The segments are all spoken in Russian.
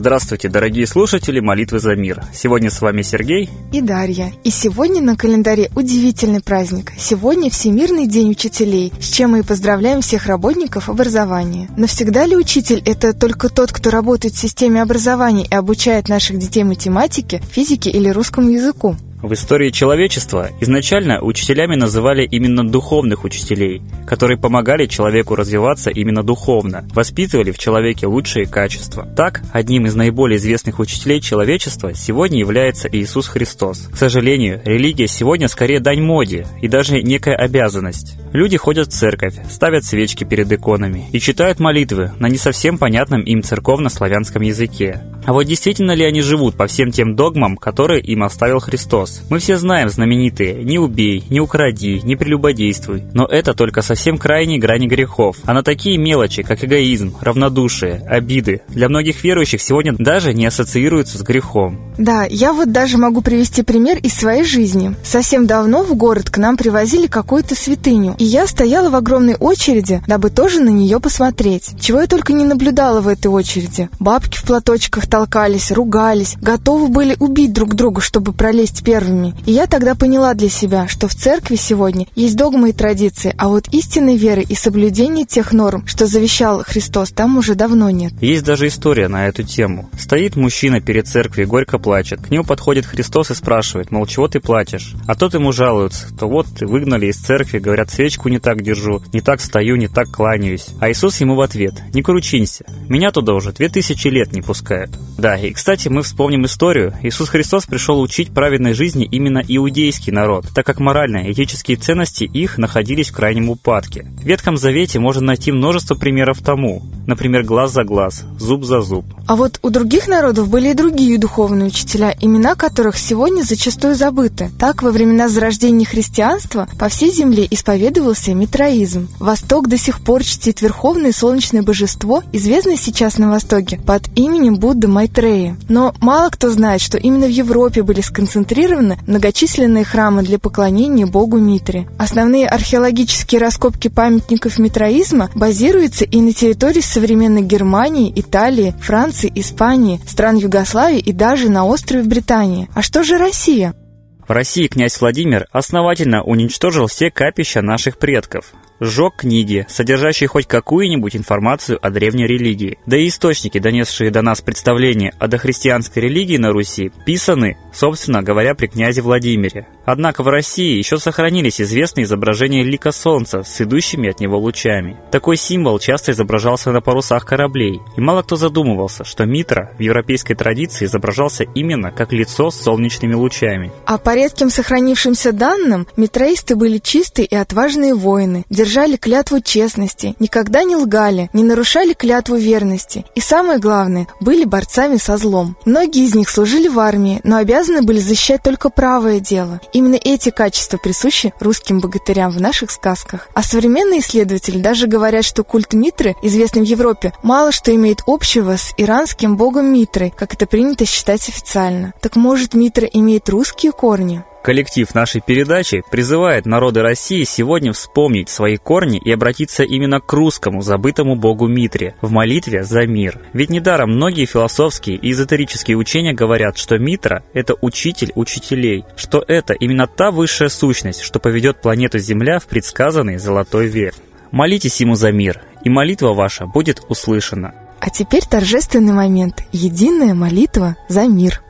Здравствуйте, дорогие слушатели «Молитвы за мир». Сегодня с вами Сергей и Дарья. И сегодня на календаре удивительный праздник. Сегодня Всемирный день учителей, с чем мы и поздравляем всех работников образования. Но всегда ли учитель – это только тот, кто работает в системе образования и обучает наших детей математике, физике или русскому языку? В истории человечества изначально учителями называли именно духовных учителей, которые помогали человеку развиваться именно духовно, воспитывали в человеке лучшие качества. Так, одним из наиболее известных учителей человечества сегодня является Иисус Христос. К сожалению, религия сегодня скорее дань моде и даже некая обязанность. Люди ходят в церковь, ставят свечки перед иконами и читают молитвы на не совсем понятном им церковно-славянском языке. А вот действительно ли они живут по всем тем догмам, которые им оставил Христос? Мы все знаем знаменитые «не убей», «не укради», «не прелюбодействуй», но это только совсем крайние грани грехов. А на такие мелочи, как эгоизм, равнодушие, обиды, для многих верующих сегодня даже не ассоциируются с грехом. Да, я вот даже могу привести пример из своей жизни. Совсем давно в город к нам привозили какую-то святыню, и я стояла в огромной очереди, дабы тоже на нее посмотреть. Чего я только не наблюдала в этой очереди. Бабки в платочках толкались, ругались, готовы были убить друг друга, чтобы пролезть первыми. И я тогда поняла для себя, что в церкви сегодня есть догмы и традиции, а вот истинной веры и соблюдения тех норм, что завещал Христос, там уже давно нет. Есть даже история на эту тему. Стоит мужчина перед церковью, горько плачет. К нему подходит Христос и спрашивает, мол, чего ты плачешь? А тот ему жалуется, то вот ты выгнали из церкви, говорят, свечку не так держу, не так стою, не так кланяюсь. А Иисус ему в ответ, не кручинься, меня туда уже две тысячи лет не пускают. Да, и, кстати, мы вспомним историю. Иисус Христос пришел учить праведной жизни именно иудейский народ, так как моральные этические ценности их находились в крайнем упадке. В Ветхом Завете можно найти множество примеров тому. Например, глаз за глаз, зуб за зуб. А вот у других народов были и другие духовные учителя, имена которых сегодня зачастую забыты. Так, во времена зарождения христианства по всей земле исповедовался митроизм. Восток до сих пор чтит верховное солнечное божество, известное сейчас на Востоке под именем Будды Майтрея. Но мало кто знает, что именно в Европе были сконцентрированы многочисленные храмы для поклонения богу Митре. Основные археологические раскопки памятников митроизма базируются и на территории современной Германии, Италии, Франции, Испании, стран Югославии и даже на острове Британии. А что же Россия? В России князь Владимир основательно уничтожил все капища наших предков сжег книги, содержащие хоть какую-нибудь информацию о древней религии. Да и источники, донесшие до нас представления о дохристианской религии на Руси, писаны, собственно говоря, при князе Владимире. Однако в России еще сохранились известные изображения лика солнца с идущими от него лучами. Такой символ часто изображался на парусах кораблей, и мало кто задумывался, что Митра в европейской традиции изображался именно как лицо с солнечными лучами. А по редким сохранившимся данным, митроисты были чистые и отважные воины, держали клятву честности, никогда не лгали, не нарушали клятву верности и, самое главное, были борцами со злом. Многие из них служили в армии, но обязаны были защищать только правое дело. Именно эти качества присущи русским богатырям в наших сказках. А современные исследователи даже говорят, что культ Митры, известный в Европе, мало что имеет общего с иранским богом Митрой, как это принято считать официально. Так может Митра имеет русские корни? Коллектив нашей передачи призывает народы России сегодня вспомнить свои корни и обратиться именно к русскому забытому богу Митре в молитве за мир. Ведь недаром многие философские и эзотерические учения говорят, что Митра – это учитель учителей, что это именно та высшая сущность, что поведет планету Земля в предсказанный золотой век. Молитесь ему за мир, и молитва ваша будет услышана. А теперь торжественный момент – единая молитва за мир –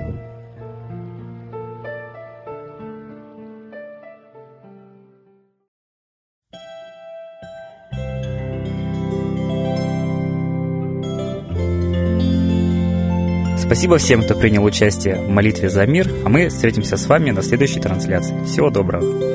Спасибо всем, кто принял участие в молитве за мир, а мы встретимся с вами на следующей трансляции. Всего доброго.